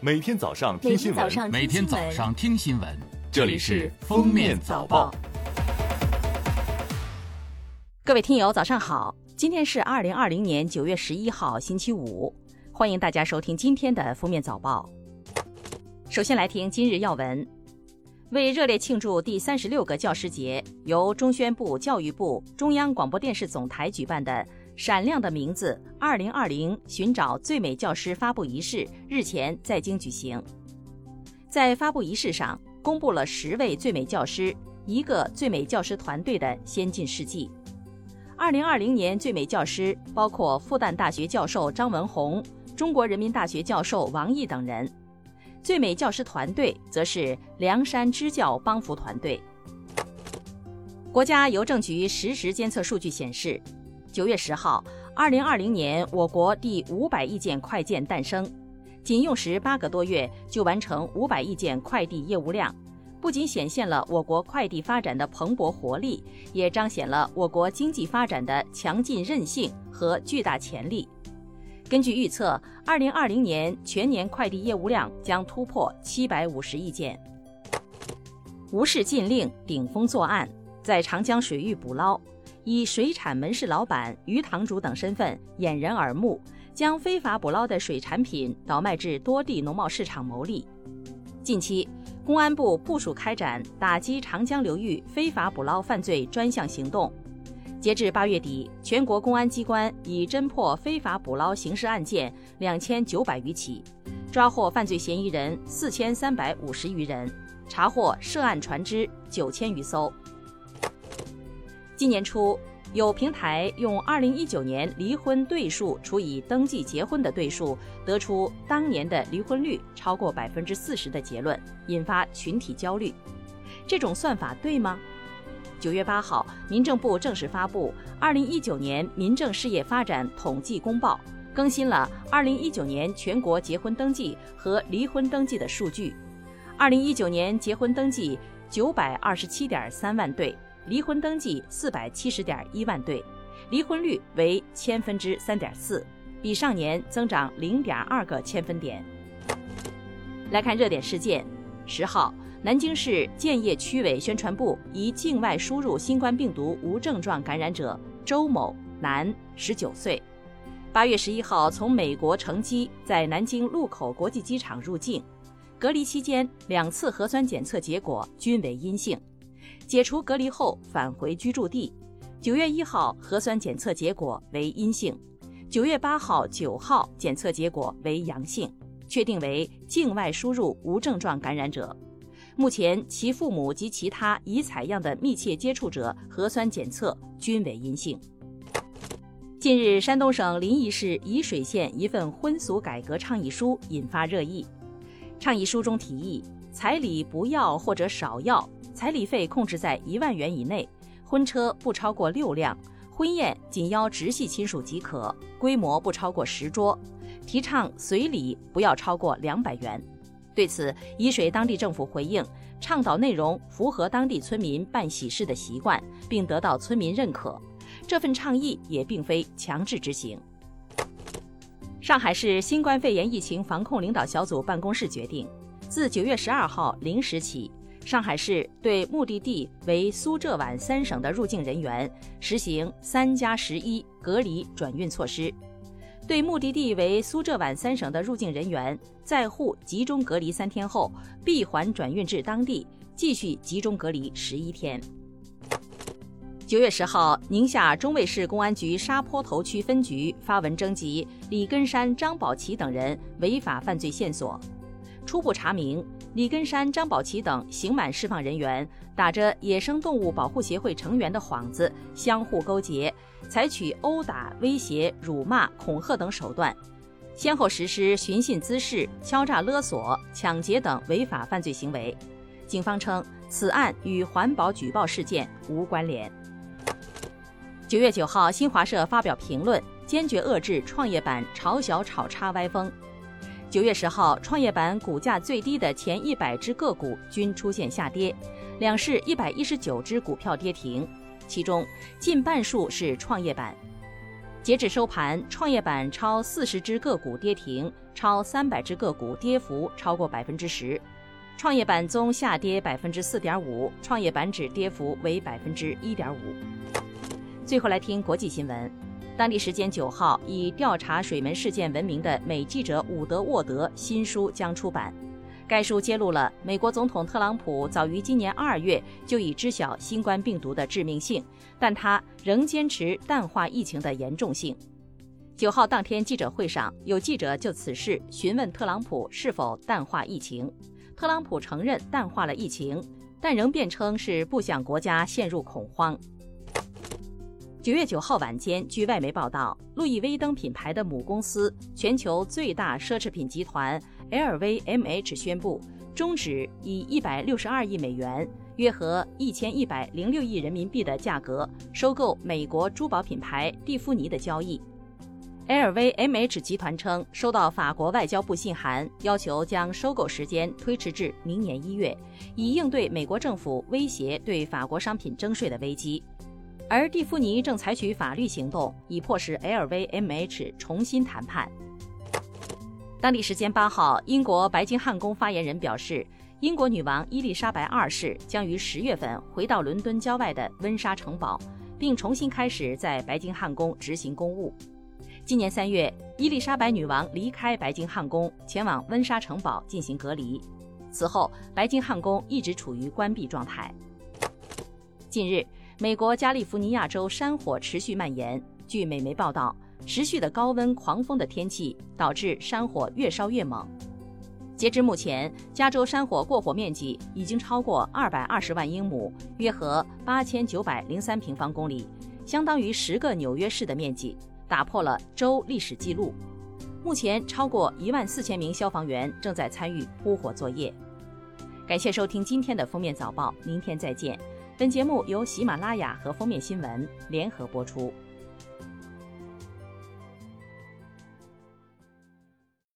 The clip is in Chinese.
每天早上听新闻，每天早上听新闻，这里是《封面早报》。各位听友，早上好！今天是二零二零年九月十一号，星期五，欢迎大家收听今天的《封面早报》。首先来听今日要闻。为热烈庆祝第三十六个教师节，由中宣部、教育部、中央广播电视总台举办的《闪亮的名字——二零二零寻找最美教师》发布仪式日前在京举行。在发布仪式上，公布了十位最美教师、一个最美教师团队的先进事迹。二零二零年最美教师包括复旦大学教授张文宏、中国人民大学教授王毅等人。最美教师团队则是凉山支教帮扶团队。国家邮政局实时监测数据显示，九月十号，二零二零年我国第五百亿件快件诞生，仅用时八个多月就完成五百亿件快递业务量，不仅显现了我国快递发展的蓬勃活力，也彰显了我国经济发展的强劲韧性和巨大潜力。根据预测，二零二零年全年快递业务量将突破七百五十亿件。无视禁令，顶风作案，在长江水域捕捞，以水产门市老板、鱼塘主等身份掩人耳目，将非法捕捞的水产品倒卖至多地农贸市场牟利。近期，公安部部署开展打击长江流域非法捕捞犯罪专项行动。截至八月底，全国公安机关已侦破非法捕捞刑事案件两千九百余起，抓获犯罪嫌疑人四千三百五十余人，查获涉案船只九千余艘。今年初，有平台用二零一九年离婚对数除以登记结婚的对数，得出当年的离婚率超过百分之四十的结论，引发群体焦虑。这种算法对吗？九月八号，民政部正式发布《二零一九年民政事业发展统计公报》，更新了二零一九年全国结婚登记和离婚登记的数据。二零一九年结婚登记九百二十七点三万对，离婚登记四百七十点一万对，离婚率为千分之三点四，比上年增长零点二个千分点。来看热点事件，十号。南京市建邺区委宣传部一境外输入新冠病毒无症状感染者周某，男，十九岁，八月十一号从美国乘机在南京禄口国际机场入境，隔离期间两次核酸检测结果均为阴性，解除隔离后返回居住地，九月一号核酸检测结果为阴性，九月八号、九号检测结果为阳性，确定为境外输入无症状感染者。目前，其父母及其他已采样的密切接触者核酸检测均为阴性。近日，山东省临沂市沂水县一份婚俗改革倡议书引发热议。倡议书中提议，彩礼不要或者少要，彩礼费控制在一万元以内，婚车不超过六辆，婚宴仅邀直系亲属即可，规模不超过十桌，提倡随礼不要超过两百元。对此，沂水当地政府回应，倡导内容符合当地村民办喜事的习惯，并得到村民认可。这份倡议也并非强制执行。上海市新冠肺炎疫情防控领导小组办公室决定，自九月十二号零时起，上海市对目的地为苏浙皖三省的入境人员实行“三加十一”隔离转运措施。对目的地为苏浙皖三省的入境人员，在沪集中隔离三天后，闭环转运至当地，继续集中隔离十一天。九月十号，宁夏中卫市公安局沙坡头区分局发文征集李根山、张宝奇等人违法犯罪线索，初步查明，李根山、张宝奇等刑满释放人员打着野生动物保护协会成员的幌子，相互勾结。采取殴打、威胁、辱骂、恐吓等手段，先后实施寻衅滋事、敲诈勒索、抢劫等违法犯罪行为。警方称，此案与环保举报事件无关联。九月九号，新华社发表评论，坚决遏制创业板炒小炒差歪风。九月十号，创业板股价最低的前一百只个股均出现下跌，两市一百一十九只股票跌停。其中近半数是创业板。截至收盘，创业板超四十只个股跌停，超三百只个股跌幅超过百分之十。创业板综下跌百分之四点五，创业板指跌幅为百分之一点五。最后来听国际新闻，当地时间九号，以调查水门事件闻名的美记者伍德沃德新书将出版。该书揭露了美国总统特朗普早于今年二月就已知晓新冠病毒的致命性，但他仍坚持淡化疫情的严重性。九号当天记者会上，有记者就此事询问特朗普是否淡化疫情，特朗普承认淡化了疫情，但仍辩称是不想国家陷入恐慌。九月九号晚间，据外媒报道，路易威登品牌的母公司、全球最大奢侈品集团。LVMH 宣布终止以一百六十二亿美元（约合一千一百零六亿人民币）的价格收购美国珠宝品牌蒂芙尼的交易。LVMH 集团称，收到法国外交部信函，要求将收购时间推迟至明年一月，以应对美国政府威胁对法国商品征税的危机。而蒂芙尼正采取法律行动，以迫使 LVMH 重新谈判。当地时间八号，英国白金汉宫发言人表示，英国女王伊丽莎白二世将于十月份回到伦敦郊外的温莎城堡，并重新开始在白金汉宫执行公务。今年三月，伊丽莎白女王离开白金汉宫，前往温莎城堡进行隔离。此后，白金汉宫一直处于关闭状态。近日，美国加利福尼亚州山火持续蔓延，据美媒报道。持续的高温、狂风的天气导致山火越烧越猛。截至目前，加州山火过火面积已经超过二百二十万英亩，约合八千九百零三平方公里，相当于十个纽约市的面积，打破了州历史记录。目前，超过一万四千名消防员正在参与扑火作业。感谢收听今天的封面早报，明天再见。本节目由喜马拉雅和封面新闻联合播出。